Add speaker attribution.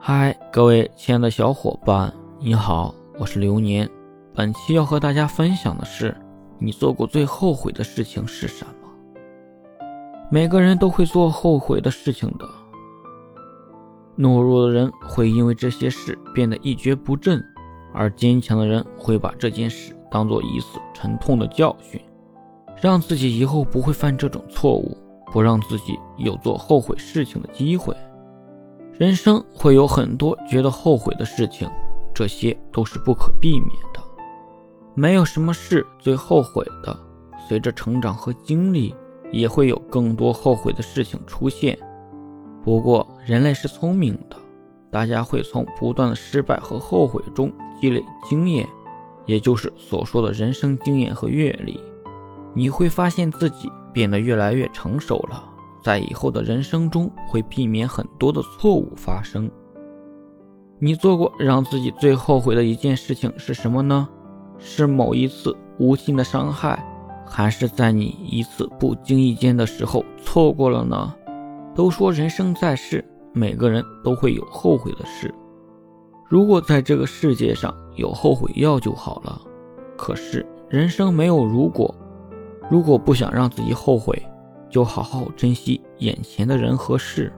Speaker 1: 嗨，各位亲爱的小伙伴，你好，我是流年。本期要和大家分享的是，你做过最后悔的事情是什么？每个人都会做后悔的事情的。懦弱的人会因为这些事变得一蹶不振，而坚强的人会把这件事当做一次沉痛的教训，让自己以后不会犯这种错误，不让自己有做后悔事情的机会。人生会有很多觉得后悔的事情，这些都是不可避免的。没有什么事最后悔的。随着成长和经历，也会有更多后悔的事情出现。不过，人类是聪明的，大家会从不断的失败和后悔中积累经验，也就是所说的人生经验和阅历。你会发现自己变得越来越成熟了。在以后的人生中，会避免很多的错误发生。你做过让自己最后悔的一件事情是什么呢？是某一次无心的伤害，还是在你一次不经意间的时候错过了呢？都说人生在世，每个人都会有后悔的事。如果在这个世界上有后悔药就好了。可是人生没有如果，如果不想让自己后悔。就好好珍惜眼前的人和事。